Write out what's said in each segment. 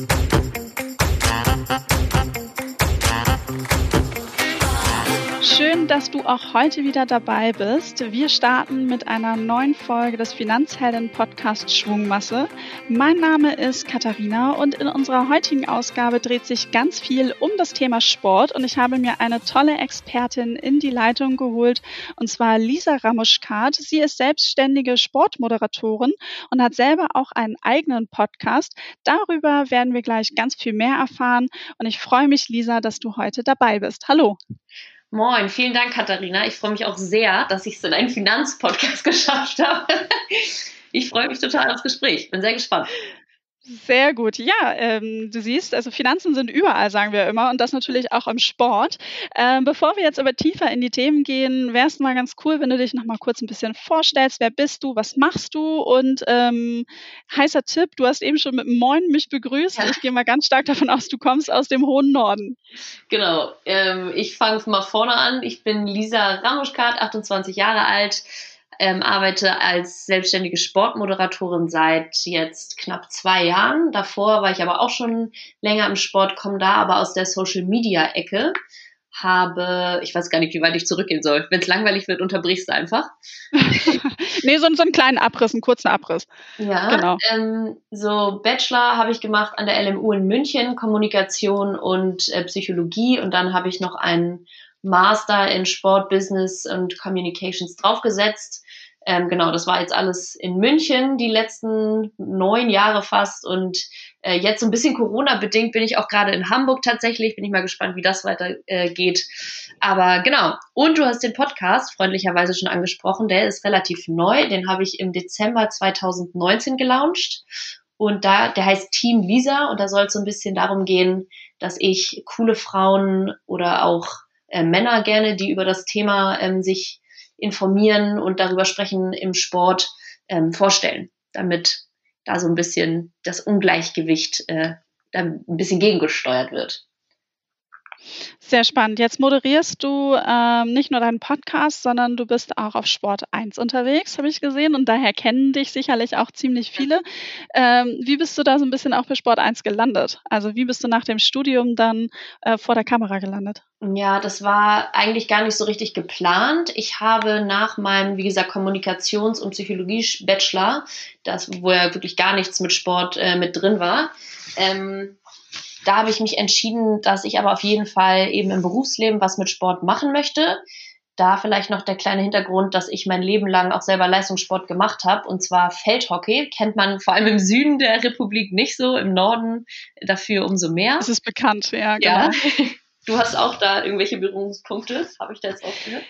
Monkey. Dass du auch heute wieder dabei bist. Wir starten mit einer neuen Folge des Finanzhelden-Podcasts Schwungmasse. Mein Name ist Katharina und in unserer heutigen Ausgabe dreht sich ganz viel um das Thema Sport und ich habe mir eine tolle Expertin in die Leitung geholt und zwar Lisa Ramuschkat. Sie ist selbstständige Sportmoderatorin und hat selber auch einen eigenen Podcast. Darüber werden wir gleich ganz viel mehr erfahren und ich freue mich, Lisa, dass du heute dabei bist. Hallo. Moin, vielen Dank, Katharina. Ich freue mich auch sehr, dass ich es in einen Finanzpodcast geschafft habe. Ich freue mich total aufs Gespräch. Bin sehr gespannt. Sehr gut. Ja, ähm, du siehst, also Finanzen sind überall, sagen wir immer, und das natürlich auch im Sport. Ähm, bevor wir jetzt aber tiefer in die Themen gehen, wäre es mal ganz cool, wenn du dich noch mal kurz ein bisschen vorstellst. Wer bist du? Was machst du? Und ähm, heißer Tipp, du hast eben schon mit Moin mich begrüßt. Ja. Ich gehe mal ganz stark davon aus, du kommst aus dem hohen Norden. Genau. Ähm, ich fange mal vorne an. Ich bin Lisa Ramuschkat, 28 Jahre alt ähm, arbeite als selbstständige Sportmoderatorin seit jetzt knapp zwei Jahren. Davor war ich aber auch schon länger im Sport, komme da aber aus der Social Media Ecke. Habe, ich weiß gar nicht, wie weit ich zurückgehen soll. Wenn es langweilig wird, unterbrichst du einfach. nee, so, so einen kleinen Abriss, einen kurzen Abriss. Ja, genau. Ähm, so Bachelor habe ich gemacht an der LMU in München, Kommunikation und äh, Psychologie. Und dann habe ich noch einen Master in Sport, Business und Communications draufgesetzt. Ähm, genau, das war jetzt alles in München die letzten neun Jahre fast und äh, jetzt so ein bisschen Corona-bedingt bin ich auch gerade in Hamburg tatsächlich. Bin ich mal gespannt, wie das weitergeht. Äh, geht. Aber genau. Und du hast den Podcast freundlicherweise schon angesprochen. Der ist relativ neu. Den habe ich im Dezember 2019 gelauncht. Und da, der heißt Team Lisa und da soll es so ein bisschen darum gehen, dass ich coole Frauen oder auch äh, Männer gerne, die über das Thema ähm, sich informieren und darüber sprechen im Sport, ähm, vorstellen, damit da so ein bisschen das Ungleichgewicht äh, dann ein bisschen gegengesteuert wird. Sehr spannend. Jetzt moderierst du ähm, nicht nur deinen Podcast, sondern du bist auch auf Sport 1 unterwegs, habe ich gesehen. Und daher kennen dich sicherlich auch ziemlich viele. Ähm, wie bist du da so ein bisschen auch für Sport 1 gelandet? Also wie bist du nach dem Studium dann äh, vor der Kamera gelandet? Ja, das war eigentlich gar nicht so richtig geplant. Ich habe nach meinem, wie gesagt, Kommunikations- und Psychologie-Bachelor, das, wo ja wirklich gar nichts mit Sport äh, mit drin war, ähm, da habe ich mich entschieden, dass ich aber auf jeden Fall eben im Berufsleben was mit Sport machen möchte. Da vielleicht noch der kleine Hintergrund, dass ich mein Leben lang auch selber Leistungssport gemacht habe, und zwar Feldhockey. Kennt man vor allem im Süden der Republik nicht so, im Norden dafür umso mehr. Das ist bekannt, ja, genau. Ja. Du hast auch da irgendwelche Berührungspunkte, habe ich da jetzt auch gehört?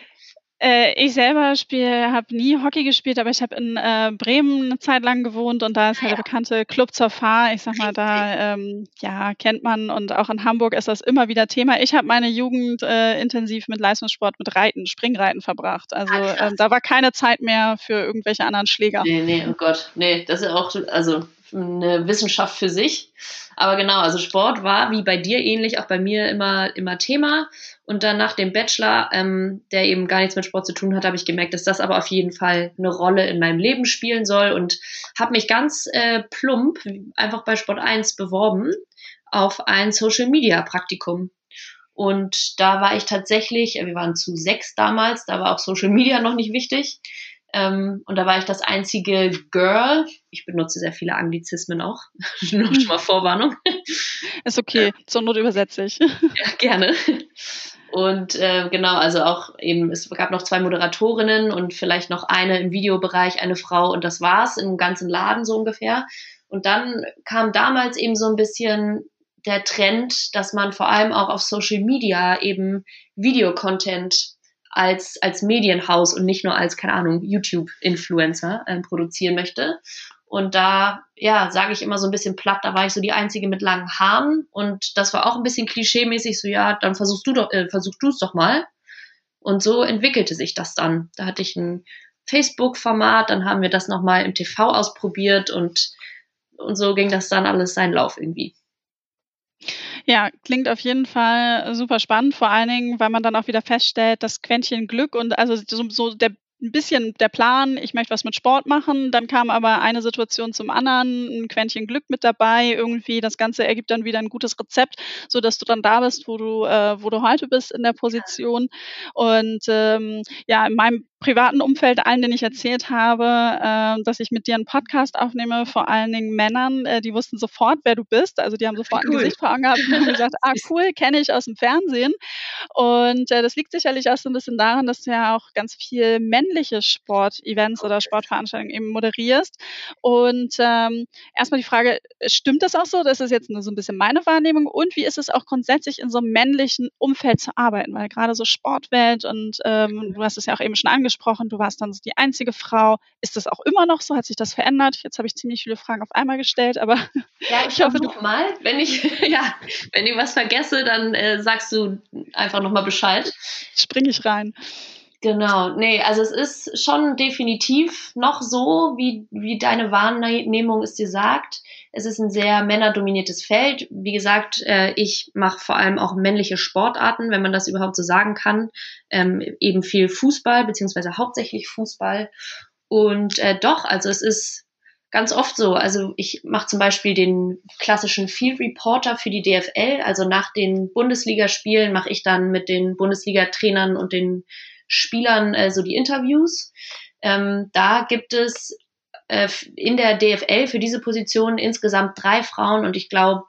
Äh, ich selber spiele, habe nie Hockey gespielt, aber ich habe in äh, Bremen eine Zeit lang gewohnt und da ist halt der bekannte Club zur Fahr. Ich sag mal, da ähm, ja kennt man und auch in Hamburg ist das immer wieder Thema. Ich habe meine Jugend äh, intensiv mit Leistungssport, mit Reiten, Springreiten verbracht. Also ah, ähm, da war keine Zeit mehr für irgendwelche anderen Schläger. Nee, nee, oh Gott, nee, das ist auch also eine Wissenschaft für sich. Aber genau, also Sport war wie bei dir ähnlich auch bei mir immer, immer Thema. Und dann nach dem Bachelor, ähm, der eben gar nichts mit Sport zu tun hat, habe ich gemerkt, dass das aber auf jeden Fall eine Rolle in meinem Leben spielen soll und habe mich ganz äh, plump einfach bei Sport 1 beworben auf ein Social Media Praktikum. Und da war ich tatsächlich, wir waren zu sechs damals, da war auch Social Media noch nicht wichtig. Ähm, und da war ich das einzige Girl. Ich benutze sehr viele Anglizismen auch. Nur schon mal Vorwarnung. Ist okay, zur Not übersetze ich. Ja, gerne. Und äh, genau, also auch eben, es gab noch zwei Moderatorinnen und vielleicht noch eine im Videobereich, eine Frau und das war's im ganzen Laden so ungefähr. Und dann kam damals eben so ein bisschen der Trend, dass man vor allem auch auf Social Media eben Videocontent als, als Medienhaus und nicht nur als, keine Ahnung, YouTube-Influencer äh, produzieren möchte. Und da, ja, sage ich immer so ein bisschen platt, da war ich so die Einzige mit langen Haaren und das war auch ein bisschen klischeemäßig, so ja, dann versuchst du doch, äh, versuch du es doch mal. Und so entwickelte sich das dann. Da hatte ich ein Facebook-Format, dann haben wir das nochmal im TV ausprobiert und, und so ging das dann alles seinen Lauf irgendwie. Ja, klingt auf jeden Fall super spannend, vor allen Dingen, weil man dann auch wieder feststellt, das Quäntchen Glück und also so, so der ein bisschen der Plan, ich möchte was mit Sport machen, dann kam aber eine Situation zum anderen, ein Quäntchen Glück mit dabei, irgendwie das Ganze ergibt dann wieder ein gutes Rezept, so dass du dann da bist, wo du, äh, wo du heute bist in der Position. Und ähm, ja, in meinem privaten Umfeld allen, denen ich erzählt habe, äh, dass ich mit dir einen Podcast aufnehme, vor allen Dingen Männern, äh, die wussten sofort, wer du bist. Also die haben sofort cool. ein Gesicht vor Augen gehabt und haben gesagt, ah cool, kenne ich aus dem Fernsehen. Und äh, das liegt sicherlich auch so ein bisschen daran, dass du ja auch ganz viel männliche Sportevents oder Sportveranstaltungen eben moderierst. Und ähm, erstmal die Frage, stimmt das auch so? Das ist jetzt nur so ein bisschen meine Wahrnehmung. Und wie ist es auch grundsätzlich in so einem männlichen Umfeld zu arbeiten? Weil gerade so Sportwelt und ähm, du hast es ja auch eben schon angesprochen, angesprochen, du warst dann die einzige Frau. Ist das auch immer noch so? Hat sich das verändert? Jetzt habe ich ziemlich viele Fragen auf einmal gestellt, aber ja, ich, ich hoffe nochmal. Wenn ich ja, wenn ich was vergesse, dann äh, sagst du einfach nochmal Bescheid. Springe ich rein. Genau, nee, also es ist schon definitiv noch so, wie, wie deine Wahrnehmung es dir sagt. Es ist ein sehr männerdominiertes Feld. Wie gesagt, äh, ich mache vor allem auch männliche Sportarten, wenn man das überhaupt so sagen kann. Ähm, eben viel Fußball, beziehungsweise hauptsächlich Fußball. Und äh, doch, also es ist ganz oft so. Also ich mache zum Beispiel den klassischen Field Reporter für die DFL. Also nach den Bundesligaspielen mache ich dann mit den Bundesliga-Trainern und den Spielern äh, so die Interviews. Ähm, da gibt es äh, in der DFL für diese Position insgesamt drei Frauen und ich glaube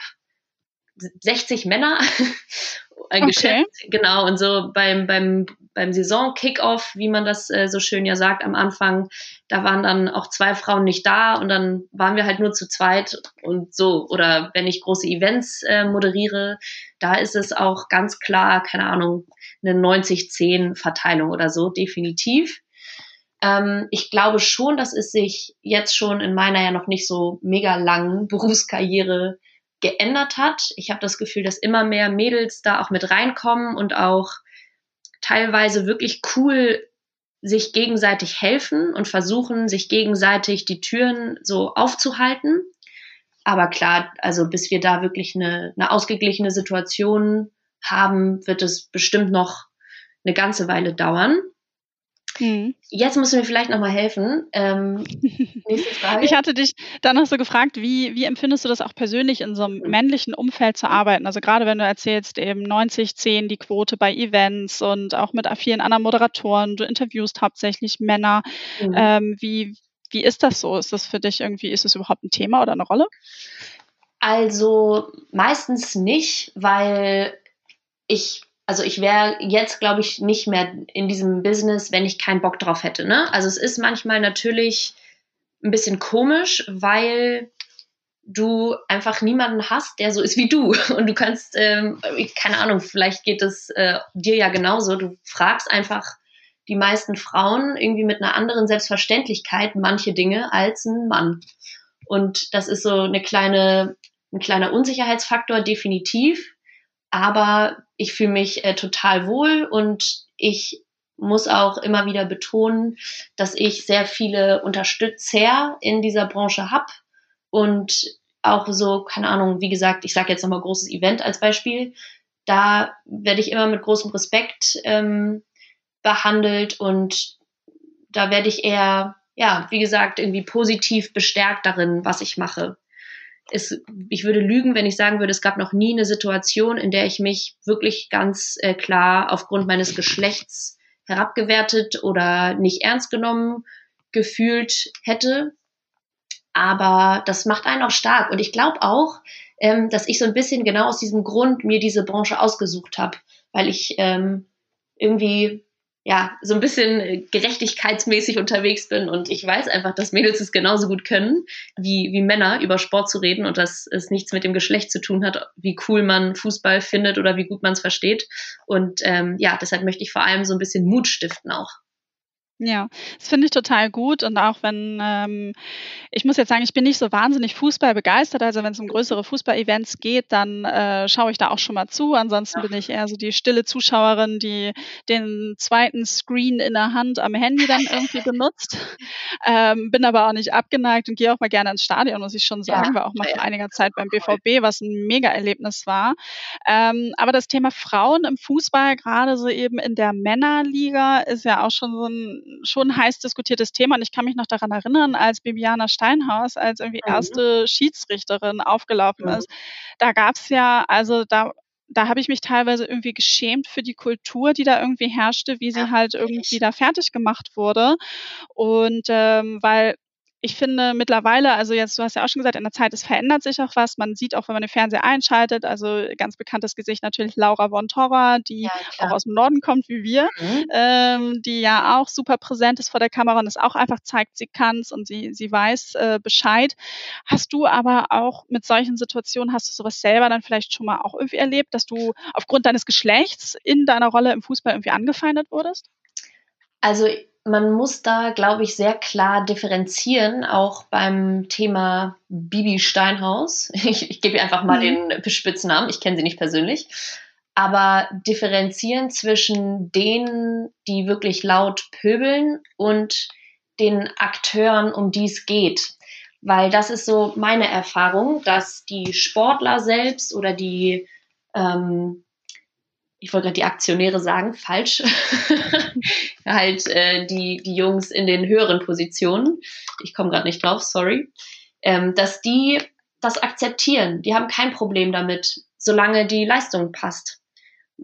60 Männer äh, okay. Genau, und so beim, beim, beim Saison-Kickoff, wie man das äh, so schön ja sagt am Anfang, da waren dann auch zwei Frauen nicht da und dann waren wir halt nur zu zweit und so. Oder wenn ich große Events äh, moderiere, da ist es auch ganz klar, keine Ahnung, eine 90-10-Verteilung oder so, definitiv. Ähm, ich glaube schon, dass es sich jetzt schon in meiner ja noch nicht so mega langen Berufskarriere geändert hat. Ich habe das Gefühl, dass immer mehr Mädels da auch mit reinkommen und auch teilweise wirklich cool sich gegenseitig helfen und versuchen, sich gegenseitig die Türen so aufzuhalten. Aber klar, also bis wir da wirklich eine, eine ausgeglichene Situation haben, wird es bestimmt noch eine ganze Weile dauern. Hm. Jetzt musst du mir vielleicht nochmal helfen. Ähm, nächste Frage. Ich hatte dich dann noch so gefragt, wie, wie empfindest du das auch persönlich in so einem männlichen Umfeld zu arbeiten? Also gerade wenn du erzählst, eben 90, 10 die Quote bei Events und auch mit vielen anderen Moderatoren, du interviewst hauptsächlich Männer. Mhm. Ähm, wie, wie ist das so? Ist das für dich irgendwie, ist das überhaupt ein Thema oder eine Rolle? Also meistens nicht, weil ich also ich wäre jetzt, glaube ich, nicht mehr in diesem Business, wenn ich keinen Bock drauf hätte. Ne? Also es ist manchmal natürlich ein bisschen komisch, weil du einfach niemanden hast, der so ist wie du. Und du kannst, ähm, keine Ahnung, vielleicht geht es äh, dir ja genauso. Du fragst einfach die meisten Frauen irgendwie mit einer anderen Selbstverständlichkeit manche Dinge als ein Mann. Und das ist so eine kleine, ein kleiner Unsicherheitsfaktor, definitiv. Aber ich fühle mich äh, total wohl und ich muss auch immer wieder betonen, dass ich sehr viele Unterstützer in dieser Branche habe und auch so, keine Ahnung, wie gesagt, ich sage jetzt nochmal großes Event als Beispiel, da werde ich immer mit großem Respekt ähm, behandelt und da werde ich eher, ja, wie gesagt, irgendwie positiv bestärkt darin, was ich mache es, ich würde lügen, wenn ich sagen würde, es gab noch nie eine Situation, in der ich mich wirklich ganz äh, klar aufgrund meines Geschlechts herabgewertet oder nicht ernst genommen gefühlt hätte. Aber das macht einen auch stark. Und ich glaube auch, ähm, dass ich so ein bisschen genau aus diesem Grund mir diese Branche ausgesucht habe, weil ich ähm, irgendwie ja, so ein bisschen gerechtigkeitsmäßig unterwegs bin und ich weiß einfach, dass Mädels es genauso gut können, wie, wie Männer über Sport zu reden und dass es nichts mit dem Geschlecht zu tun hat, wie cool man Fußball findet oder wie gut man es versteht. Und ähm, ja, deshalb möchte ich vor allem so ein bisschen Mut stiften auch. Ja, das finde ich total gut. Und auch wenn, ähm, ich muss jetzt sagen, ich bin nicht so wahnsinnig Fußball begeistert. Also wenn es um größere Fußball-Events geht, dann äh, schaue ich da auch schon mal zu. Ansonsten ja. bin ich eher so die stille Zuschauerin, die den zweiten Screen in der Hand am Handy dann irgendwie benutzt. Ähm, bin aber auch nicht abgeneigt und gehe auch mal gerne ins Stadion, muss ich schon sagen. Ja. War auch mal vor einiger Zeit beim BVB, was ein Mega-Erlebnis war. Ähm, aber das Thema Frauen im Fußball, gerade so eben in der Männerliga, ist ja auch schon so ein schon heiß diskutiertes Thema und ich kann mich noch daran erinnern, als Bibiana Steinhaus als irgendwie mhm. erste Schiedsrichterin aufgelaufen mhm. ist. Da gab es ja, also da da habe ich mich teilweise irgendwie geschämt für die Kultur, die da irgendwie herrschte, wie sie ja, halt irgendwie da fertig gemacht wurde. Und ähm, weil ich finde mittlerweile, also jetzt, du hast ja auch schon gesagt, in der Zeit, es verändert sich auch was. Man sieht auch, wenn man den Fernseher einschaltet, also ganz bekanntes Gesicht natürlich Laura von Torra, die ja, auch aus dem Norden kommt wie wir, mhm. ähm, die ja auch super präsent ist vor der Kamera und es auch einfach zeigt, sie kann's und sie, sie weiß äh, Bescheid. Hast du aber auch mit solchen Situationen, hast du sowas selber dann vielleicht schon mal auch irgendwie erlebt, dass du aufgrund deines Geschlechts in deiner Rolle im Fußball irgendwie angefeindet wurdest? Also man muss da, glaube ich, sehr klar differenzieren, auch beim Thema Bibi Steinhaus. Ich, ich gebe ihr einfach mal mhm. den Spitznamen, ich kenne sie nicht persönlich. Aber differenzieren zwischen denen, die wirklich laut pöbeln und den Akteuren, um die es geht. Weil das ist so meine Erfahrung, dass die Sportler selbst oder die ähm, ich wollte gerade die Aktionäre sagen, falsch. halt äh, die, die Jungs in den höheren Positionen, ich komme gerade nicht drauf, sorry, ähm, dass die das akzeptieren. Die haben kein Problem damit, solange die Leistung passt.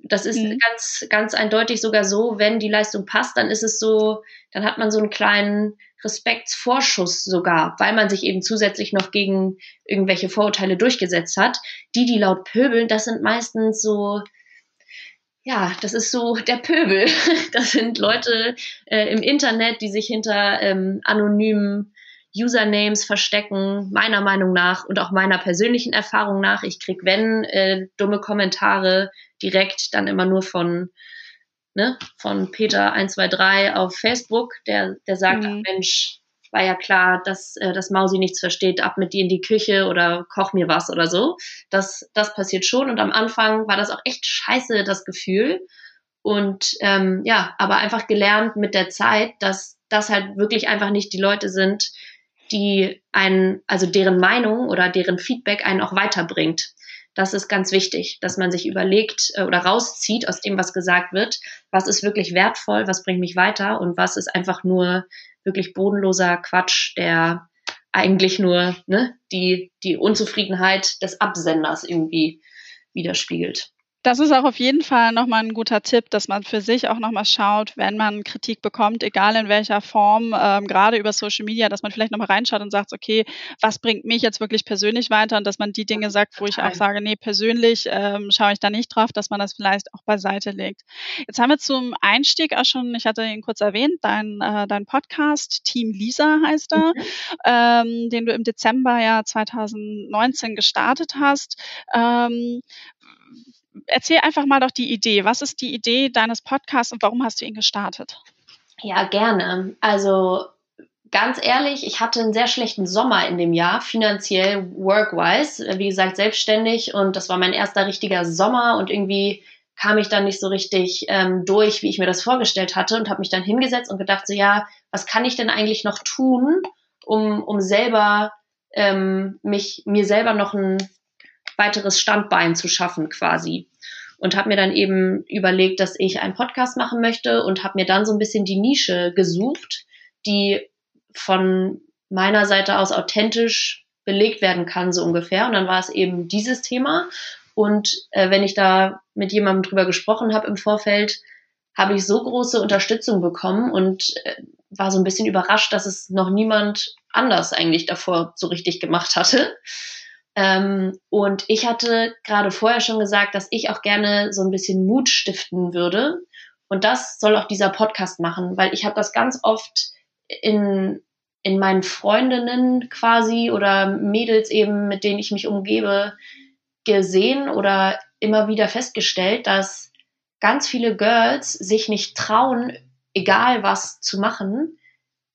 Das ist mhm. ganz, ganz eindeutig sogar so, wenn die Leistung passt, dann ist es so, dann hat man so einen kleinen Respektsvorschuss sogar, weil man sich eben zusätzlich noch gegen irgendwelche Vorurteile durchgesetzt hat. Die, die laut pöbeln, das sind meistens so ja, das ist so der Pöbel. Das sind Leute äh, im Internet, die sich hinter ähm, anonymen Usernames verstecken, meiner Meinung nach und auch meiner persönlichen Erfahrung nach. Ich krieg, wenn, äh, dumme Kommentare direkt dann immer nur von, ne, von Peter123 auf Facebook, der, der sagt, mhm. Mensch, war ja klar, dass äh, das Mausi nichts versteht, ab mit dir in die Küche oder koch mir was oder so. Das, das passiert schon. Und am Anfang war das auch echt scheiße, das Gefühl. Und ähm, ja, aber einfach gelernt mit der Zeit, dass das halt wirklich einfach nicht die Leute sind, die einen, also deren Meinung oder deren Feedback einen auch weiterbringt. Das ist ganz wichtig, dass man sich überlegt äh, oder rauszieht aus dem, was gesagt wird, was ist wirklich wertvoll, was bringt mich weiter? Und was ist einfach nur wirklich bodenloser Quatsch, der eigentlich nur ne, die, die Unzufriedenheit des Absenders irgendwie widerspiegelt. Das ist auch auf jeden Fall nochmal ein guter Tipp, dass man für sich auch nochmal schaut, wenn man Kritik bekommt, egal in welcher Form, ähm, gerade über Social Media, dass man vielleicht nochmal reinschaut und sagt, okay, was bringt mich jetzt wirklich persönlich weiter und dass man die Dinge sagt, wo ich auch sage, nee, persönlich ähm, schaue ich da nicht drauf, dass man das vielleicht auch beiseite legt. Jetzt haben wir zum Einstieg auch schon, ich hatte ihn kurz erwähnt, dein, äh, dein Podcast, Team Lisa heißt er, mhm. ähm, den du im Dezember ja 2019 gestartet hast. Ähm, erzähl einfach mal doch die Idee. Was ist die Idee deines Podcasts und warum hast du ihn gestartet? Ja, gerne. Also ganz ehrlich, ich hatte einen sehr schlechten Sommer in dem Jahr, finanziell, work-wise. Wie gesagt, selbstständig und das war mein erster richtiger Sommer und irgendwie kam ich dann nicht so richtig ähm, durch, wie ich mir das vorgestellt hatte und habe mich dann hingesetzt und gedacht, so ja, was kann ich denn eigentlich noch tun, um, um selber ähm, mich, mir selber noch ein weiteres Standbein zu schaffen quasi. Und habe mir dann eben überlegt, dass ich einen Podcast machen möchte und habe mir dann so ein bisschen die Nische gesucht, die von meiner Seite aus authentisch belegt werden kann, so ungefähr. Und dann war es eben dieses Thema. Und äh, wenn ich da mit jemandem drüber gesprochen habe im Vorfeld, habe ich so große Unterstützung bekommen und äh, war so ein bisschen überrascht, dass es noch niemand anders eigentlich davor so richtig gemacht hatte. Ähm, und ich hatte gerade vorher schon gesagt, dass ich auch gerne so ein bisschen Mut stiften würde. Und das soll auch dieser Podcast machen, weil ich habe das ganz oft in, in meinen Freundinnen quasi oder Mädels eben, mit denen ich mich umgebe, gesehen oder immer wieder festgestellt, dass ganz viele Girls sich nicht trauen, egal was zu machen,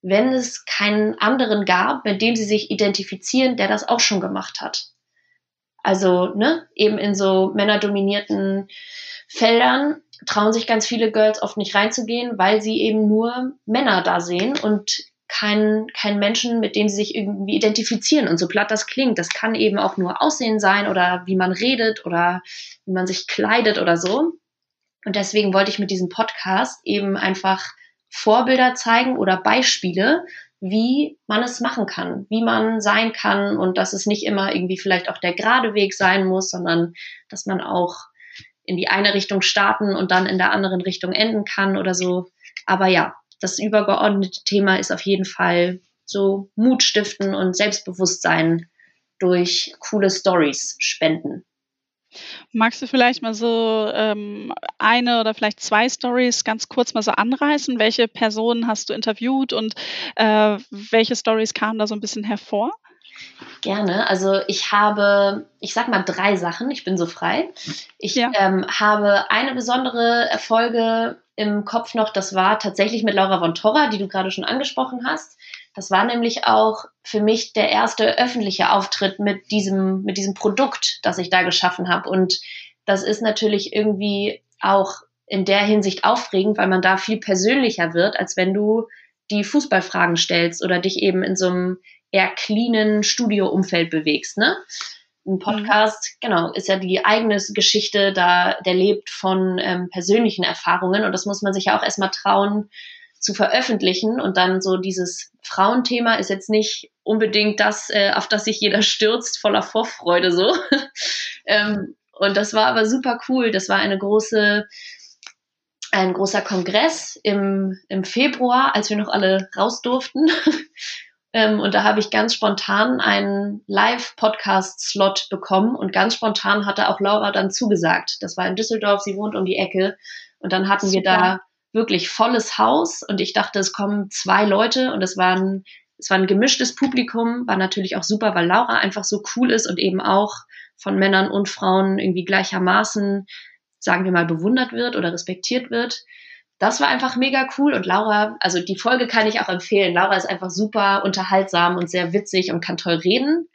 wenn es keinen anderen gab, mit dem sie sich identifizieren, der das auch schon gemacht hat. Also, ne, eben in so männerdominierten Feldern trauen sich ganz viele Girls oft nicht reinzugehen, weil sie eben nur Männer da sehen und keinen kein Menschen, mit dem sie sich irgendwie identifizieren. Und so platt das klingt, das kann eben auch nur Aussehen sein oder wie man redet oder wie man sich kleidet oder so. Und deswegen wollte ich mit diesem Podcast eben einfach Vorbilder zeigen oder Beispiele, wie man es machen kann, wie man sein kann und dass es nicht immer irgendwie vielleicht auch der gerade Weg sein muss, sondern dass man auch in die eine Richtung starten und dann in der anderen Richtung enden kann oder so. Aber ja, das übergeordnete Thema ist auf jeden Fall so Mut stiften und Selbstbewusstsein durch coole Stories spenden. Magst du vielleicht mal so ähm, eine oder vielleicht zwei Stories ganz kurz mal so anreißen? Welche Personen hast du interviewt und äh, welche Stories kamen da so ein bisschen hervor? Gerne. Also ich habe, ich sag mal drei Sachen. Ich bin so frei. Ich ja. ähm, habe eine besondere Erfolge im Kopf noch. Das war tatsächlich mit Laura von Torra, die du gerade schon angesprochen hast. Das war nämlich auch für mich der erste öffentliche Auftritt mit diesem, mit diesem Produkt, das ich da geschaffen habe. Und das ist natürlich irgendwie auch in der Hinsicht aufregend, weil man da viel persönlicher wird, als wenn du die Fußballfragen stellst oder dich eben in so einem eher cleanen Studio-Umfeld bewegst, ne? Ein Podcast, mhm. genau, ist ja die eigene Geschichte, da der lebt von ähm, persönlichen Erfahrungen und das muss man sich ja auch erstmal trauen, zu veröffentlichen und dann so dieses Frauenthema ist jetzt nicht unbedingt das, äh, auf das sich jeder stürzt, voller Vorfreude so. ähm, und das war aber super cool. Das war eine große, ein großer Kongress im, im Februar, als wir noch alle raus durften. ähm, und da habe ich ganz spontan einen Live-Podcast-Slot bekommen und ganz spontan hatte auch Laura dann zugesagt. Das war in Düsseldorf, sie wohnt um die Ecke. Und dann hatten super. wir da wirklich volles Haus und ich dachte, es kommen zwei Leute und es waren es war ein gemischtes Publikum, war natürlich auch super, weil Laura einfach so cool ist und eben auch von Männern und Frauen irgendwie gleichermaßen, sagen wir mal, bewundert wird oder respektiert wird. Das war einfach mega cool und Laura, also die Folge kann ich auch empfehlen. Laura ist einfach super unterhaltsam und sehr witzig und kann toll reden.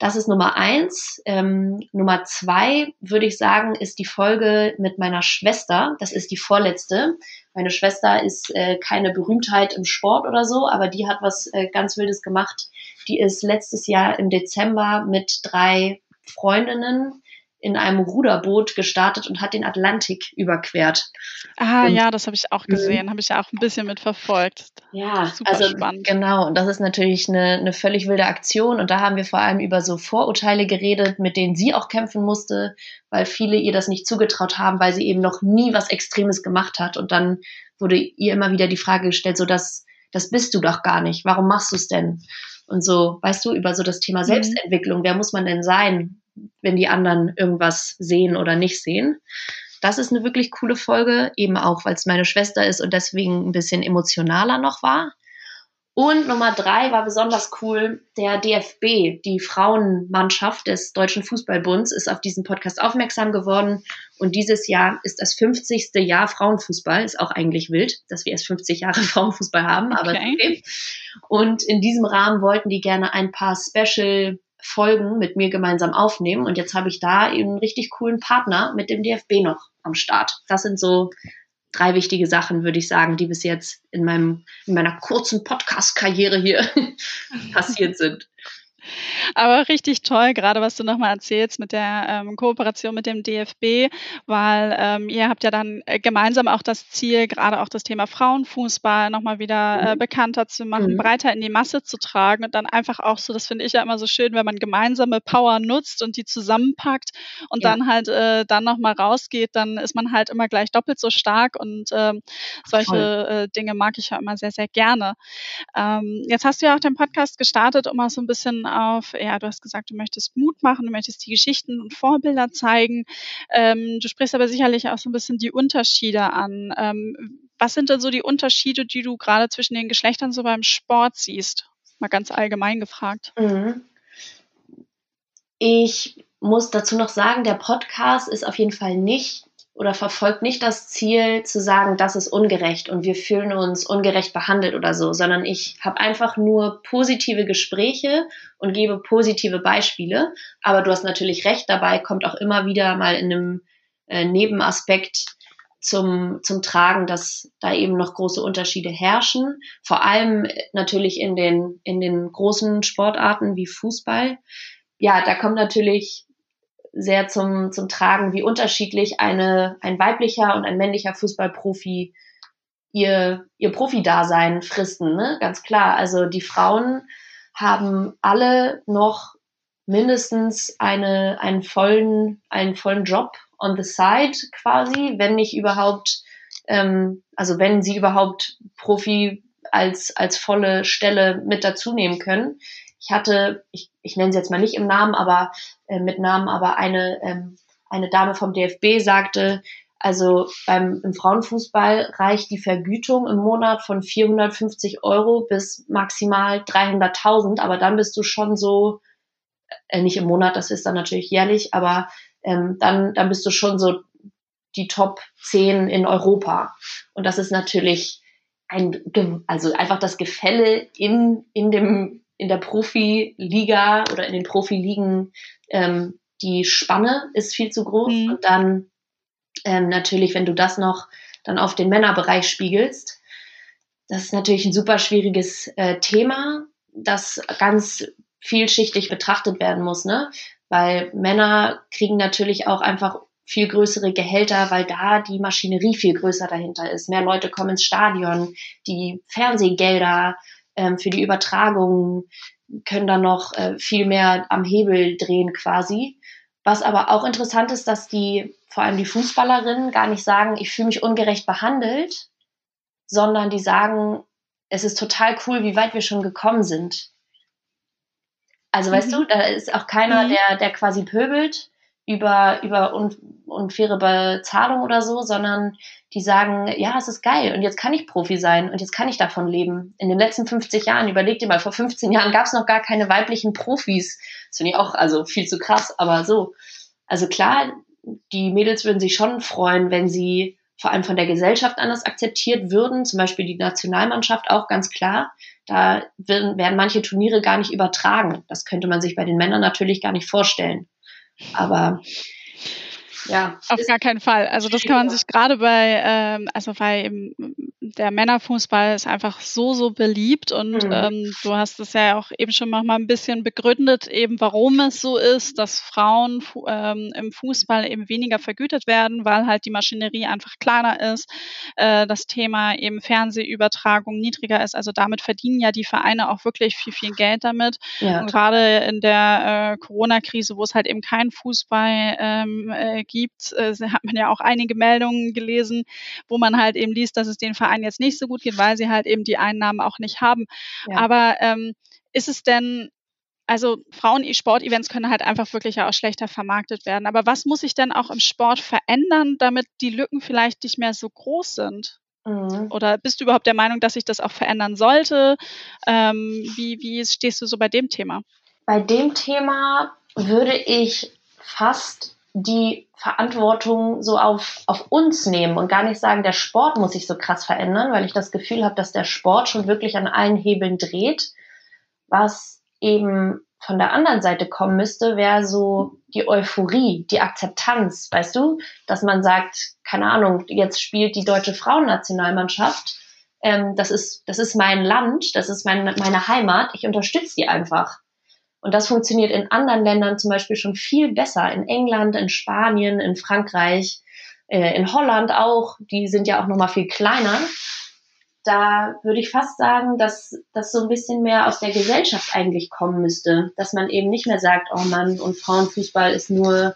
Das ist Nummer eins. Ähm, Nummer zwei, würde ich sagen, ist die Folge mit meiner Schwester. Das ist die vorletzte. Meine Schwester ist äh, keine Berühmtheit im Sport oder so, aber die hat was äh, ganz Wildes gemacht. Die ist letztes Jahr im Dezember mit drei Freundinnen in einem Ruderboot gestartet und hat den Atlantik überquert. Ah und, ja, das habe ich auch mhm. gesehen, habe ich ja auch ein bisschen mitverfolgt. Ja, Super also spannend. genau. Und das ist natürlich eine, eine völlig wilde Aktion. Und da haben wir vor allem über so Vorurteile geredet, mit denen sie auch kämpfen musste, weil viele ihr das nicht zugetraut haben, weil sie eben noch nie was Extremes gemacht hat. Und dann wurde ihr immer wieder die Frage gestellt, so dass das bist du doch gar nicht. Warum machst du es denn? Und so, weißt du, über so das Thema mhm. Selbstentwicklung, wer muss man denn sein? Wenn die anderen irgendwas sehen oder nicht sehen. Das ist eine wirklich coole Folge, eben auch, weil es meine Schwester ist und deswegen ein bisschen emotionaler noch war. Und Nummer drei war besonders cool, der DFB, die Frauenmannschaft des Deutschen Fußballbunds, ist auf diesen Podcast aufmerksam geworden. Und dieses Jahr ist das 50. Jahr Frauenfußball. Ist auch eigentlich wild, dass wir erst 50 Jahre Frauenfußball haben, aber okay. okay. Und in diesem Rahmen wollten die gerne ein paar Special Folgen mit mir gemeinsam aufnehmen. Und jetzt habe ich da einen richtig coolen Partner mit dem DFB noch am Start. Das sind so drei wichtige Sachen, würde ich sagen, die bis jetzt in meinem, in meiner kurzen Podcast-Karriere hier passiert sind. Aber richtig toll, gerade was du nochmal erzählst mit der ähm, Kooperation mit dem DFB, weil ähm, ihr habt ja dann äh, gemeinsam auch das Ziel, gerade auch das Thema Frauenfußball nochmal wieder äh, mhm. bekannter zu machen, mhm. breiter in die Masse zu tragen und dann einfach auch so, das finde ich ja immer so schön, wenn man gemeinsame Power nutzt und die zusammenpackt und ja. dann halt äh, dann nochmal rausgeht, dann ist man halt immer gleich doppelt so stark und ähm, solche äh, Dinge mag ich ja immer sehr, sehr gerne. Ähm, jetzt hast du ja auch den Podcast gestartet, um mal so ein bisschen auf, ja, du hast gesagt, du möchtest Mut machen, du möchtest die Geschichten und Vorbilder zeigen. Ähm, du sprichst aber sicherlich auch so ein bisschen die Unterschiede an. Ähm, was sind denn so die Unterschiede, die du gerade zwischen den Geschlechtern so beim Sport siehst? Mal ganz allgemein gefragt. Mhm. Ich muss dazu noch sagen, der Podcast ist auf jeden Fall nicht oder verfolgt nicht das Ziel zu sagen, das ist ungerecht und wir fühlen uns ungerecht behandelt oder so, sondern ich habe einfach nur positive Gespräche und gebe positive Beispiele. Aber du hast natürlich recht, dabei kommt auch immer wieder mal in einem äh, Nebenaspekt zum, zum Tragen, dass da eben noch große Unterschiede herrschen. Vor allem natürlich in den, in den großen Sportarten wie Fußball. Ja, da kommt natürlich sehr zum, zum Tragen, wie unterschiedlich eine, ein weiblicher und ein männlicher Fußballprofi ihr, ihr Profi-Dasein fristen, ne? ganz klar. Also die Frauen haben alle noch mindestens eine, einen, vollen, einen vollen Job on the side quasi, wenn nicht überhaupt, ähm, also wenn sie überhaupt Profi als, als volle Stelle mit dazu nehmen können. Ich hatte, ich, ich nenne sie jetzt mal nicht im Namen, aber äh, mit Namen, aber eine, ähm, eine Dame vom DFB sagte, also beim, im Frauenfußball reicht die Vergütung im Monat von 450 Euro bis maximal 300.000, aber dann bist du schon so, äh, nicht im Monat, das ist dann natürlich jährlich, aber ähm, dann, dann bist du schon so die Top 10 in Europa. Und das ist natürlich ein, also einfach das Gefälle in, in dem, in der Profiliga oder in den Profiligen, ähm, die Spanne ist viel zu groß. Mhm. Und dann ähm, natürlich, wenn du das noch dann auf den Männerbereich spiegelst, das ist natürlich ein super schwieriges äh, Thema, das ganz vielschichtig betrachtet werden muss, ne? Weil Männer kriegen natürlich auch einfach viel größere Gehälter, weil da die Maschinerie viel größer dahinter ist. Mehr Leute kommen ins Stadion, die Fernsehgelder ähm, für die Übertragung können dann noch äh, viel mehr am Hebel drehen quasi. Was aber auch interessant ist, dass die, vor allem die Fußballerinnen, gar nicht sagen, ich fühle mich ungerecht behandelt, sondern die sagen, es ist total cool, wie weit wir schon gekommen sind. Also mhm. weißt du, da ist auch keiner, mhm. der, der quasi pöbelt, über, über un, unfaire Bezahlung oder so, sondern die sagen, ja, es ist geil und jetzt kann ich Profi sein und jetzt kann ich davon leben. In den letzten 50 Jahren, überleg dir mal, vor 15 Jahren gab es noch gar keine weiblichen Profis. Das finde ich auch also viel zu krass, aber so. Also klar, die Mädels würden sich schon freuen, wenn sie vor allem von der Gesellschaft anders akzeptiert würden, zum Beispiel die Nationalmannschaft auch ganz klar. Da werden, werden manche Turniere gar nicht übertragen. Das könnte man sich bei den Männern natürlich gar nicht vorstellen. Aber ja. Auf gar keinen Fall. Also das kann man sich gerade bei, ähm, also bei eben der Männerfußball ist einfach so, so beliebt und mhm. ähm, du hast es ja auch eben schon mal ein bisschen begründet, eben warum es so ist, dass Frauen ähm, im Fußball eben weniger vergütet werden, weil halt die Maschinerie einfach kleiner ist, äh, das Thema eben Fernsehübertragung niedriger ist. Also damit verdienen ja die Vereine auch wirklich viel, viel Geld damit. Ja. Und gerade in der äh, Corona-Krise, wo es halt eben keinen Fußball ähm, äh, gibt, äh, hat man ja auch einige Meldungen gelesen, wo man halt eben liest, dass es den Vereinen jetzt nicht so gut geht, weil sie halt eben die Einnahmen auch nicht haben. Ja. Aber ähm, ist es denn also Frauen-E-Sport-Events können halt einfach wirklich auch schlechter vermarktet werden. Aber was muss sich denn auch im Sport verändern, damit die Lücken vielleicht nicht mehr so groß sind? Mhm. Oder bist du überhaupt der Meinung, dass sich das auch verändern sollte? Ähm, wie, wie stehst du so bei dem Thema? Bei dem Thema würde ich fast die Verantwortung so auf, auf uns nehmen und gar nicht sagen, der Sport muss sich so krass verändern, weil ich das Gefühl habe, dass der Sport schon wirklich an allen Hebeln dreht. Was eben von der anderen Seite kommen müsste, wäre so die Euphorie, die Akzeptanz, weißt du, dass man sagt, keine Ahnung, jetzt spielt die deutsche Frauennationalmannschaft. Ähm, das ist, das ist mein Land, das ist mein, meine Heimat. Ich unterstütze die einfach. Und das funktioniert in anderen Ländern zum Beispiel schon viel besser. In England, in Spanien, in Frankreich, äh, in Holland auch. Die sind ja auch nochmal viel kleiner. Da würde ich fast sagen, dass das so ein bisschen mehr aus der Gesellschaft eigentlich kommen müsste. Dass man eben nicht mehr sagt, oh Mann, und Frauenfußball ist nur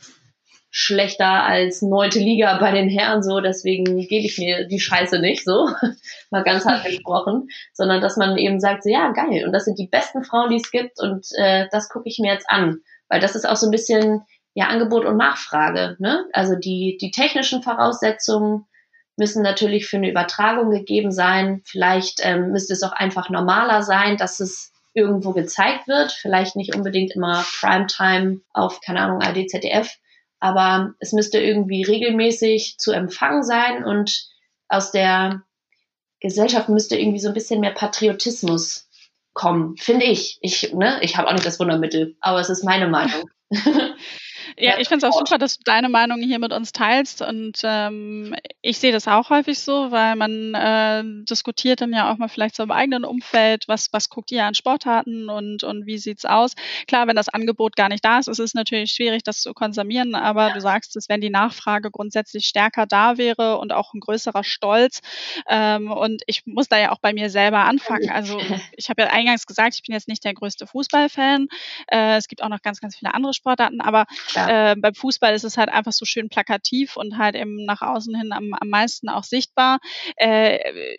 schlechter als neunte Liga bei den Herren so, deswegen gebe ich mir die Scheiße nicht so, mal ganz hart gesprochen, sondern dass man eben sagt, so, ja, geil, und das sind die besten Frauen, die es gibt und äh, das gucke ich mir jetzt an, weil das ist auch so ein bisschen ja Angebot und Nachfrage, ne? Also die die technischen Voraussetzungen müssen natürlich für eine Übertragung gegeben sein. Vielleicht ähm, müsste es auch einfach normaler sein, dass es irgendwo gezeigt wird. Vielleicht nicht unbedingt immer Primetime auf, keine Ahnung, AD, ZDF, aber es müsste irgendwie regelmäßig zu empfangen sein und aus der Gesellschaft müsste irgendwie so ein bisschen mehr Patriotismus kommen, finde ich. Ich, ne, ich habe auch nicht das Wundermittel, aber es ist meine Meinung. Ja, ich finde es auch super, dass du deine Meinung hier mit uns teilst und ähm, ich sehe das auch häufig so, weil man äh, diskutiert dann ja auch mal vielleicht so im eigenen Umfeld, was, was guckt ihr an Sportarten und, und wie sieht's aus. Klar, wenn das Angebot gar nicht da ist, ist es natürlich schwierig, das zu konsumieren, aber ja. du sagst es, wenn die Nachfrage grundsätzlich stärker da wäre und auch ein größerer Stolz ähm, und ich muss da ja auch bei mir selber anfangen. Also ich habe ja eingangs gesagt, ich bin jetzt nicht der größte Fußballfan. Äh, es gibt auch noch ganz, ganz viele andere Sportarten, aber äh, beim Fußball ist es halt einfach so schön plakativ und halt eben nach außen hin am, am meisten auch sichtbar. Äh,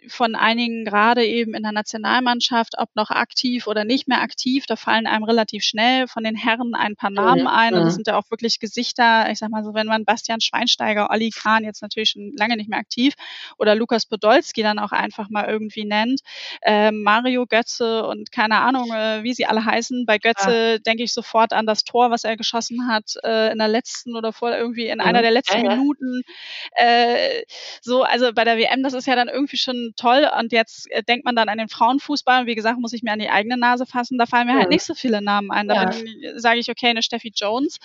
von einigen gerade eben in der Nationalmannschaft, ob noch aktiv oder nicht mehr aktiv, da fallen einem relativ schnell von den Herren ein paar Namen ein und das sind ja auch wirklich Gesichter, ich sag mal so, wenn man Bastian Schweinsteiger, Olli Kahn jetzt natürlich schon lange nicht mehr aktiv oder Lukas Podolski dann auch einfach mal irgendwie nennt, äh, Mario Götze und keine Ahnung, äh, wie sie alle heißen. Bei Götze ja. denke ich sofort an das Tor, was er geschossen hat äh, in der letzten oder vor irgendwie in einer der letzten ja, ja. Minuten. Äh, so, also bei der WM, das ist ja dann irgendwie schon toll. Und jetzt äh, denkt man dann an den Frauenfußball. Und wie gesagt, muss ich mir an die eigene Nase fassen. Da fallen mir halt nicht so viele Namen ein. Da sage ich, okay, eine Steffi Jones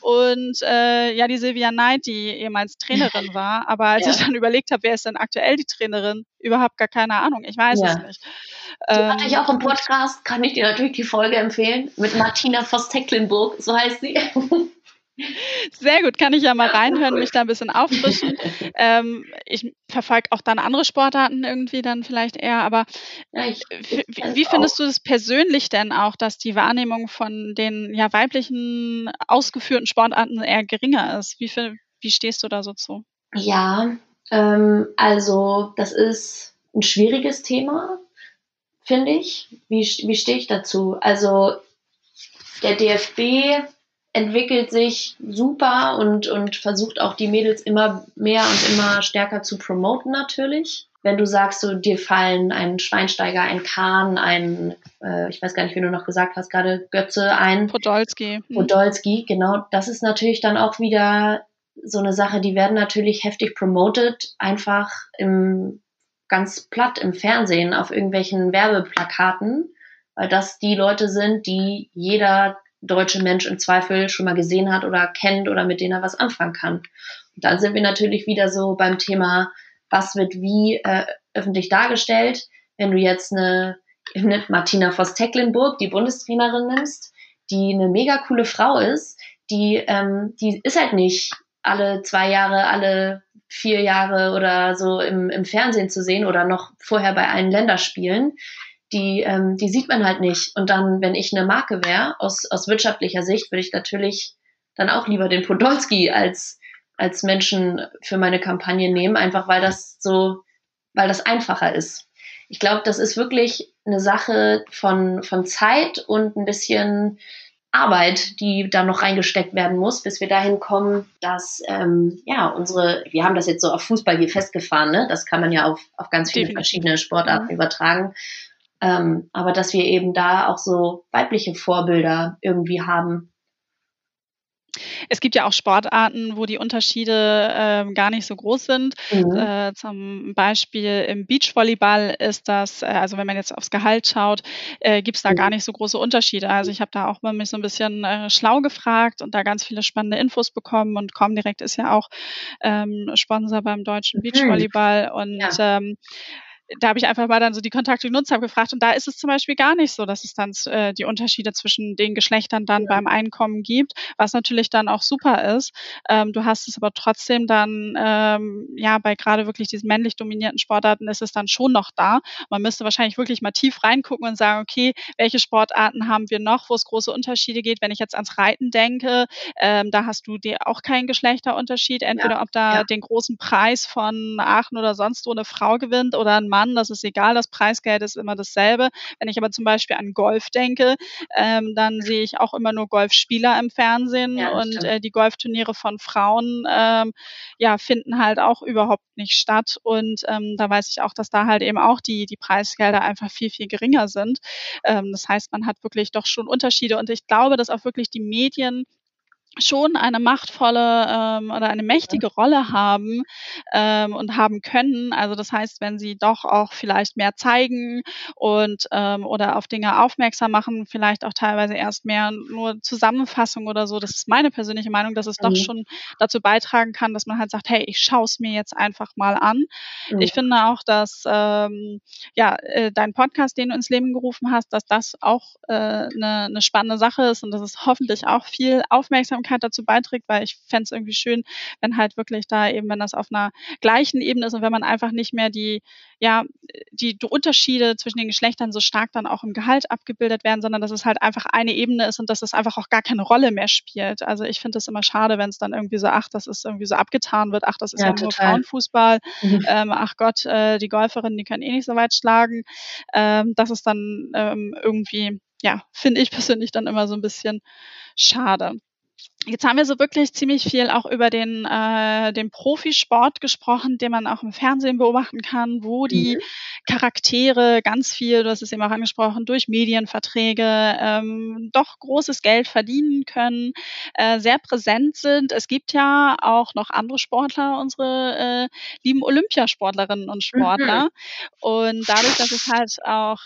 und äh, ja, die Silvia Knight, die ehemals Trainerin war. Aber als ich dann überlegt habe, wer ist denn aktuell die Trainerin, überhaupt gar keine Ahnung. Ich weiß es nicht. Die ähm, hatte ich auch im Podcast, kann ich dir natürlich die Folge empfehlen, mit Martina Voss-Tecklenburg, so heißt sie. Sehr gut, kann ich ja mal reinhören, mich da ein bisschen auffrischen. ähm, ich verfolge auch dann andere Sportarten irgendwie dann vielleicht eher, aber ja, ich, ich wie findest du das persönlich denn auch, dass die Wahrnehmung von den ja weiblichen ausgeführten Sportarten eher geringer ist? Wie, wie stehst du da so zu? Ja, ähm, also das ist ein schwieriges Thema, finde ich. Wie, wie stehe ich dazu? Also der DFB entwickelt sich super und, und versucht auch die Mädels immer mehr und immer stärker zu promoten natürlich. Wenn du sagst, so dir fallen ein Schweinsteiger, ein Kahn, ein, äh, ich weiß gar nicht, wie du noch gesagt hast, gerade Götze, ein Podolski. Hm. Podolski, genau. Das ist natürlich dann auch wieder so eine Sache, die werden natürlich heftig promoted, einfach im ganz platt im Fernsehen auf irgendwelchen Werbeplakaten, weil das die Leute sind, die jeder deutsche Mensch im Zweifel schon mal gesehen hat oder kennt oder mit denen er was anfangen kann. Und dann sind wir natürlich wieder so beim Thema, was wird wie äh, öffentlich dargestellt. Wenn du jetzt eine, eine Martina Voss-Tecklenburg, die Bundestrainerin nimmst, die eine mega coole Frau ist, die, ähm, die ist halt nicht alle zwei Jahre, alle vier Jahre oder so im, im Fernsehen zu sehen oder noch vorher bei allen Länderspielen, die, ähm, die sieht man halt nicht. Und dann, wenn ich eine Marke wäre, aus, aus wirtschaftlicher Sicht, würde ich natürlich dann auch lieber den Podolski als, als Menschen für meine Kampagne nehmen, einfach weil das so, weil das einfacher ist. Ich glaube, das ist wirklich eine Sache von, von Zeit und ein bisschen Arbeit, die da noch reingesteckt werden muss, bis wir dahin kommen, dass ähm, ja unsere, wir haben das jetzt so auf Fußball hier festgefahren, ne? Das kann man ja auf, auf ganz viele verschiedene Sportarten mhm. übertragen. Ähm, aber dass wir eben da auch so weibliche Vorbilder irgendwie haben, es gibt ja auch Sportarten, wo die Unterschiede ähm, gar nicht so groß sind. Mhm. Äh, zum Beispiel im Beachvolleyball ist das, äh, also wenn man jetzt aufs Gehalt schaut, äh, gibt es da mhm. gar nicht so große Unterschiede. Also ich habe da auch mal mich so ein bisschen äh, schlau gefragt und da ganz viele spannende Infos bekommen und Comdirect ist ja auch ähm, Sponsor beim deutschen mhm. Beachvolleyball und ja. ähm, da habe ich einfach mal dann so die Kontakte genutzt, habe gefragt und da ist es zum Beispiel gar nicht so, dass es dann äh, die Unterschiede zwischen den Geschlechtern dann ja. beim Einkommen gibt, was natürlich dann auch super ist. Ähm, du hast es aber trotzdem dann, ähm, ja, bei gerade wirklich diesen männlich dominierten Sportarten ist es dann schon noch da. Man müsste wahrscheinlich wirklich mal tief reingucken und sagen, okay, welche Sportarten haben wir noch, wo es große Unterschiede geht. Wenn ich jetzt ans Reiten denke, ähm, da hast du dir auch keinen Geschlechterunterschied, entweder ja. ob da ja. den großen Preis von Aachen oder sonst wo eine Frau gewinnt oder ein Mann Mann, das ist egal, das Preisgeld ist immer dasselbe. Wenn ich aber zum Beispiel an Golf denke, ähm, dann sehe ich auch immer nur Golfspieler im Fernsehen ja, und äh, die Golfturniere von Frauen ähm, ja, finden halt auch überhaupt nicht statt. Und ähm, da weiß ich auch, dass da halt eben auch die, die Preisgelder einfach viel, viel geringer sind. Ähm, das heißt, man hat wirklich doch schon Unterschiede und ich glaube, dass auch wirklich die Medien schon eine machtvolle ähm, oder eine mächtige Rolle haben ähm, und haben können. Also das heißt, wenn sie doch auch vielleicht mehr zeigen und ähm, oder auf Dinge aufmerksam machen, vielleicht auch teilweise erst mehr nur Zusammenfassung oder so. Das ist meine persönliche Meinung, dass es mhm. doch schon dazu beitragen kann, dass man halt sagt, hey, ich schaue es mir jetzt einfach mal an. Mhm. Ich finde auch, dass ähm, ja äh, dein Podcast, den du ins Leben gerufen hast, dass das auch eine äh, ne, ne spannende Sache ist und dass es hoffentlich auch viel Aufmerksamkeit Aufmerksamkeit dazu beiträgt, weil ich fände es irgendwie schön, wenn halt wirklich da eben, wenn das auf einer gleichen Ebene ist und wenn man einfach nicht mehr die, ja, die, Unterschiede zwischen den Geschlechtern so stark dann auch im Gehalt abgebildet werden, sondern dass es halt einfach eine Ebene ist und dass es einfach auch gar keine Rolle mehr spielt. Also ich finde es immer schade, wenn es dann irgendwie so, ach, das ist irgendwie so abgetan wird, ach, das ist ja, ja nur Frauenfußball, mhm. ähm, ach Gott, äh, die Golferinnen, die können eh nicht so weit schlagen. Ähm, das ist dann ähm, irgendwie, ja, finde ich persönlich dann immer so ein bisschen schade. Jetzt haben wir so wirklich ziemlich viel auch über den, äh, den Profisport gesprochen, den man auch im Fernsehen beobachten kann, wo die mhm. Charaktere ganz viel, du hast es eben auch angesprochen, durch Medienverträge ähm, doch großes Geld verdienen können, äh, sehr präsent sind. Es gibt ja auch noch andere Sportler, unsere äh, lieben Olympiasportlerinnen und Sportler. Mhm. Und dadurch, dass es halt auch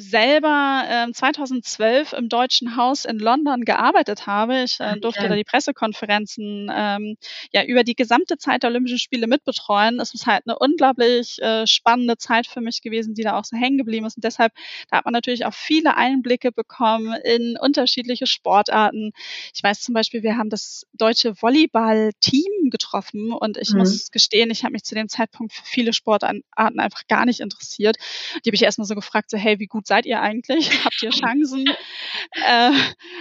selber äh, 2012 im Deutschen Haus in London gearbeitet habe. Ich äh, durfte okay. da die Pressekonferenzen ähm, ja über die gesamte Zeit der Olympischen Spiele mitbetreuen. Es ist halt eine unglaublich äh, spannende Zeit für mich gewesen, die da auch so hängen geblieben ist. Und deshalb, da hat man natürlich auch viele Einblicke bekommen in unterschiedliche Sportarten. Ich weiß zum Beispiel, wir haben das deutsche Volleyball-Team getroffen und ich mhm. muss gestehen, ich habe mich zu dem Zeitpunkt für viele Sportarten einfach gar nicht interessiert. Die habe ich erstmal so gefragt, so hey, wie gut seid ihr eigentlich? Habt ihr Chancen? äh,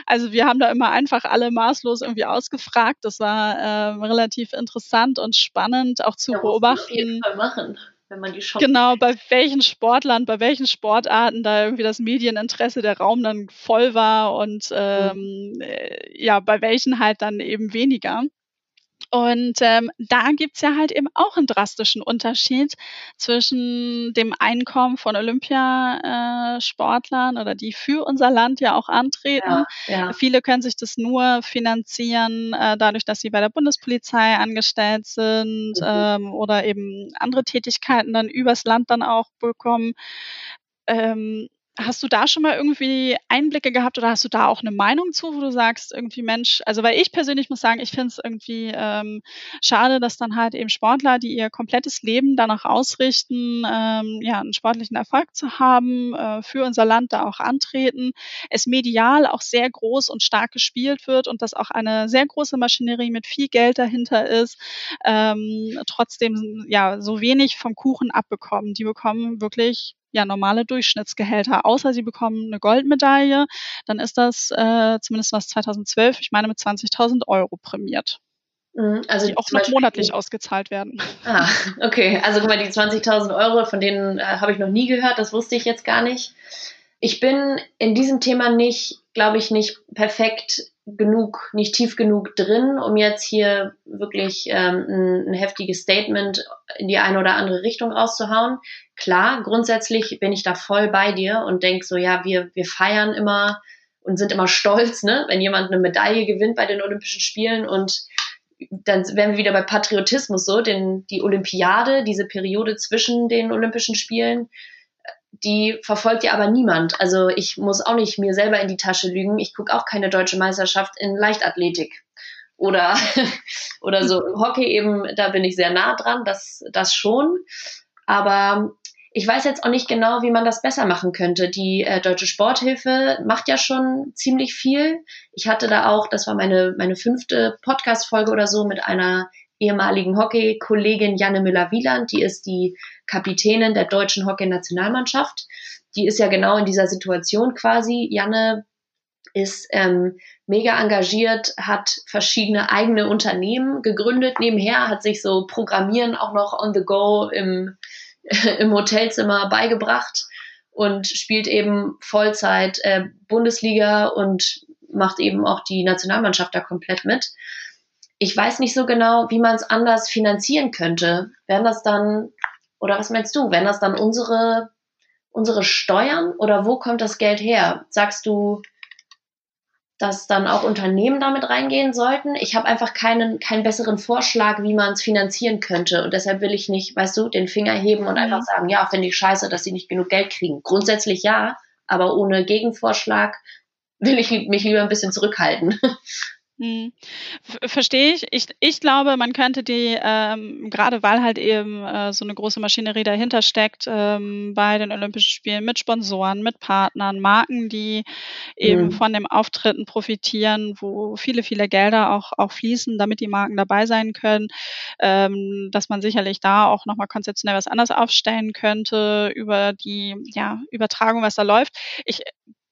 also wir haben da immer einfach alle maßlos irgendwie ausgefragt. Das war äh, relativ interessant und spannend auch zu ja, beobachten. machen wenn man die Chance Genau, bei welchen Sportlern, bei welchen Sportarten da irgendwie das Medieninteresse, der Raum dann voll war und mhm. ähm, mhm. ja, bei welchen halt dann eben weniger. Und ähm, da gibt's ja halt eben auch einen drastischen Unterschied zwischen dem Einkommen von Olympiasportlern oder die für unser Land ja auch antreten. Ja, ja. Viele können sich das nur finanzieren, äh, dadurch, dass sie bei der Bundespolizei angestellt sind mhm. ähm, oder eben andere Tätigkeiten dann übers Land dann auch bekommen. Ähm, Hast du da schon mal irgendwie Einblicke gehabt oder hast du da auch eine Meinung zu, wo du sagst, irgendwie Mensch, also weil ich persönlich muss sagen, ich finde es irgendwie ähm, schade, dass dann halt eben Sportler, die ihr komplettes Leben danach ausrichten, ähm, ja, einen sportlichen Erfolg zu haben, äh, für unser Land da auch antreten, es medial auch sehr groß und stark gespielt wird und dass auch eine sehr große Maschinerie mit viel Geld dahinter ist, ähm, trotzdem ja so wenig vom Kuchen abbekommen. Die bekommen wirklich ja normale Durchschnittsgehälter, außer sie bekommen eine Goldmedaille, dann ist das äh, zumindest was 2012, ich meine mit 20.000 Euro prämiert. Mhm, also die auch noch Beispiel, monatlich ausgezahlt werden. Ah, okay. Also guck mal, die 20.000 Euro, von denen äh, habe ich noch nie gehört, das wusste ich jetzt gar nicht. Ich bin in diesem Thema nicht, glaube ich, nicht perfekt genug, nicht tief genug drin, um jetzt hier wirklich ähm, ein, ein heftiges Statement in die eine oder andere Richtung rauszuhauen. Klar, grundsätzlich bin ich da voll bei dir und denk so, ja, wir, wir feiern immer und sind immer stolz, ne, wenn jemand eine Medaille gewinnt bei den Olympischen Spielen und dann wären wir wieder bei Patriotismus so, denn die Olympiade, diese Periode zwischen den Olympischen Spielen, die verfolgt ja aber niemand. Also ich muss auch nicht mir selber in die Tasche lügen. Ich gucke auch keine deutsche Meisterschaft in Leichtathletik. Oder, oder so. Hockey eben, da bin ich sehr nah dran, das, das schon. Aber ich weiß jetzt auch nicht genau, wie man das besser machen könnte. Die äh, Deutsche Sporthilfe macht ja schon ziemlich viel. Ich hatte da auch, das war meine, meine fünfte Podcast-Folge oder so, mit einer ehemaligen Hockey-Kollegin Janne Müller-Wieland. Die ist die Kapitänin der deutschen Hockey-Nationalmannschaft. Die ist ja genau in dieser Situation quasi. Janne ist ähm, mega engagiert, hat verschiedene eigene Unternehmen gegründet nebenher, hat sich so Programmieren auch noch on the go im, im Hotelzimmer beigebracht und spielt eben Vollzeit äh, Bundesliga und macht eben auch die Nationalmannschaft da komplett mit. Ich weiß nicht so genau, wie man es anders finanzieren könnte. Wären das dann, oder was meinst du, wären das dann unsere, unsere Steuern oder wo kommt das Geld her? Sagst du, dass dann auch Unternehmen damit reingehen sollten. Ich habe einfach keinen, keinen besseren Vorschlag, wie man es finanzieren könnte. Und deshalb will ich nicht, weißt du, den Finger heben und mhm. einfach sagen, ja, finde ich scheiße, dass sie nicht genug Geld kriegen. Grundsätzlich ja, aber ohne Gegenvorschlag will ich mich lieber ein bisschen zurückhalten. Hm. Verstehe ich. ich. Ich glaube, man könnte die, ähm, gerade weil halt eben äh, so eine große Maschinerie dahinter steckt, ähm, bei den Olympischen Spielen mit Sponsoren, mit Partnern, Marken, die eben mhm. von dem Auftritten profitieren, wo viele, viele Gelder auch, auch fließen, damit die Marken dabei sein können, ähm, dass man sicherlich da auch nochmal konzeptionell was anderes aufstellen könnte über die ja, Übertragung, was da läuft. Ich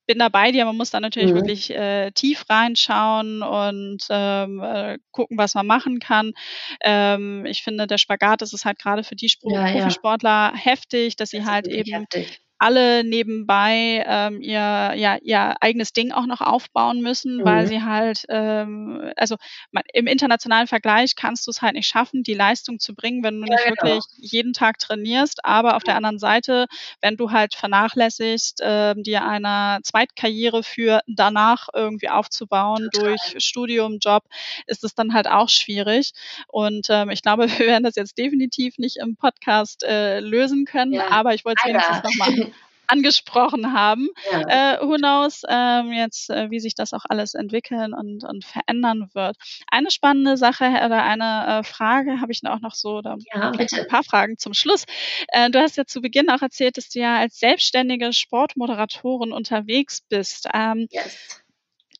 bin da bei dir, man muss da natürlich mhm. wirklich äh, tief reinschauen und ähm, äh, gucken, was man machen kann. Ähm, ich finde, der Spagat ist es halt gerade für die Spro ja, Profisportler ja. heftig, dass sie das halt eben heftig alle nebenbei ähm, ihr, ja, ihr eigenes Ding auch noch aufbauen müssen, mhm. weil sie halt, ähm, also man, im internationalen Vergleich kannst du es halt nicht schaffen, die Leistung zu bringen, wenn du ja, nicht genau. wirklich jeden Tag trainierst. Aber auf der anderen Seite, wenn du halt vernachlässigst, äh, dir eine Zweitkarriere für danach irgendwie aufzubauen Total. durch Studium, Job, ist es dann halt auch schwierig. Und ähm, ich glaube, wir werden das jetzt definitiv nicht im Podcast äh, lösen können, ja. aber ich wollte es wenigstens nochmal angesprochen haben. Ja. Äh, who knows ähm, jetzt, äh, wie sich das auch alles entwickeln und, und verändern wird. Eine spannende Sache oder eine äh, Frage habe ich auch noch so, oder ja, ein paar Fragen zum Schluss. Äh, du hast ja zu Beginn auch erzählt, dass du ja als selbstständige Sportmoderatorin unterwegs bist. Ähm, yes.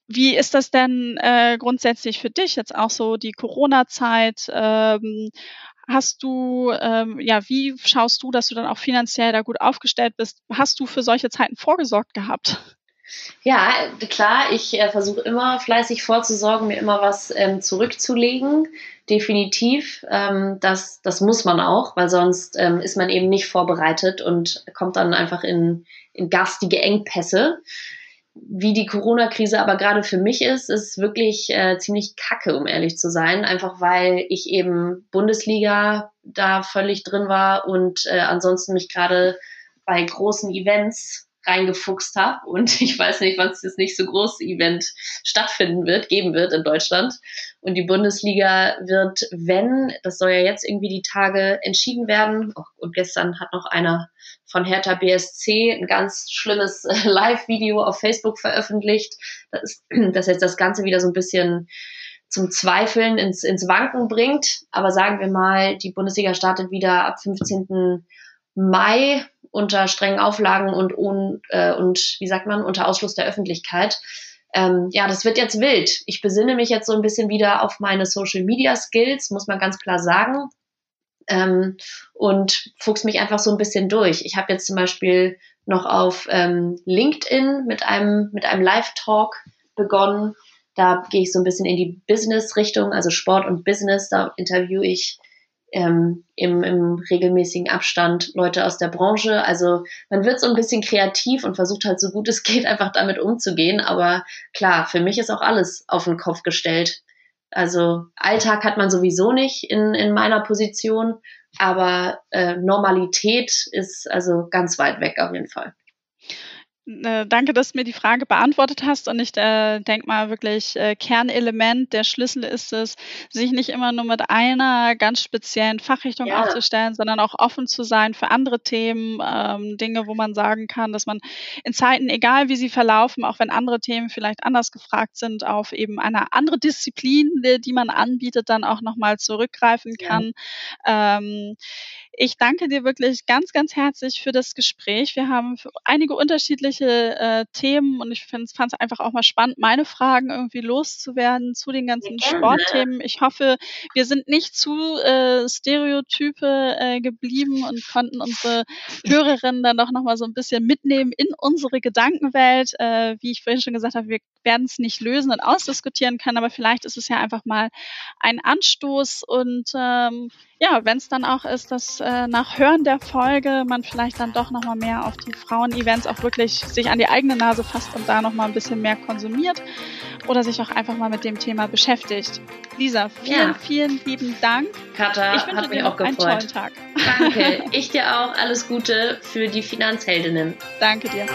Wie ist das denn äh, grundsätzlich für dich jetzt auch so die Corona-Zeit? Ähm, Hast du, ähm, ja, wie schaust du, dass du dann auch finanziell da gut aufgestellt bist? Hast du für solche Zeiten vorgesorgt gehabt? Ja, klar, ich äh, versuche immer fleißig vorzusorgen, mir immer was ähm, zurückzulegen. Definitiv. Ähm, das, das muss man auch, weil sonst ähm, ist man eben nicht vorbereitet und kommt dann einfach in, in garstige Engpässe wie die Corona-Krise aber gerade für mich ist, ist wirklich äh, ziemlich kacke, um ehrlich zu sein. Einfach weil ich eben Bundesliga da völlig drin war und äh, ansonsten mich gerade bei großen Events reingefuchst habe und ich weiß nicht, wann es das nicht so große Event stattfinden wird, geben wird in Deutschland. Und die Bundesliga wird, wenn, das soll ja jetzt irgendwie die Tage entschieden werden, und gestern hat noch einer von Hertha BSC ein ganz schlimmes Live-Video auf Facebook veröffentlicht, das, das jetzt das Ganze wieder so ein bisschen zum Zweifeln ins, ins Wanken bringt. Aber sagen wir mal, die Bundesliga startet wieder ab 15. Mai unter strengen Auflagen und, und, äh, und wie sagt man, unter Ausschluss der Öffentlichkeit. Ähm, ja, das wird jetzt wild. Ich besinne mich jetzt so ein bisschen wieder auf meine Social Media Skills, muss man ganz klar sagen. Ähm, und fuchs mich einfach so ein bisschen durch. Ich habe jetzt zum Beispiel noch auf ähm, LinkedIn mit einem, mit einem Live-Talk begonnen. Da gehe ich so ein bisschen in die Business-Richtung, also Sport und Business. Da interviewe ich ähm, im, im regelmäßigen Abstand Leute aus der Branche. Also man wird so ein bisschen kreativ und versucht halt so gut es geht einfach damit umzugehen. Aber klar, für mich ist auch alles auf den Kopf gestellt. Also Alltag hat man sowieso nicht in, in meiner Position, aber äh, Normalität ist also ganz weit weg auf jeden Fall. Äh, danke, dass du mir die Frage beantwortet hast. Und ich äh, denke mal wirklich, äh, Kernelement, der Schlüssel ist es, sich nicht immer nur mit einer ganz speziellen Fachrichtung ja. aufzustellen, sondern auch offen zu sein für andere Themen, ähm, Dinge, wo man sagen kann, dass man in Zeiten, egal wie sie verlaufen, auch wenn andere Themen vielleicht anders gefragt sind, auf eben eine andere Disziplin, die, die man anbietet, dann auch nochmal zurückgreifen kann. Ja. Ähm, ich danke dir wirklich ganz, ganz herzlich für das Gespräch. Wir haben einige unterschiedliche äh, Themen und ich fand es einfach auch mal spannend, meine Fragen irgendwie loszuwerden zu den ganzen Sportthemen. Ich hoffe, wir sind nicht zu äh, Stereotype äh, geblieben und konnten unsere Hörerinnen dann doch nochmal so ein bisschen mitnehmen in unsere Gedankenwelt. Äh, wie ich vorhin schon gesagt habe, wir werden es nicht lösen und ausdiskutieren können, aber vielleicht ist es ja einfach mal ein Anstoß und ähm, ja, wenn es dann auch ist, dass äh, nach Hören der Folge man vielleicht dann doch nochmal mehr auf die Frauen-Events auch wirklich sich an die eigene Nase fasst und da nochmal ein bisschen mehr konsumiert oder sich auch einfach mal mit dem Thema beschäftigt. Lisa, vielen, ja. vielen lieben Dank. Katha, ich wünsche hat dir mich auch gefreut. einen tollen Tag. Danke. Ich dir auch. Alles Gute für die Finanzheldinnen. Danke dir.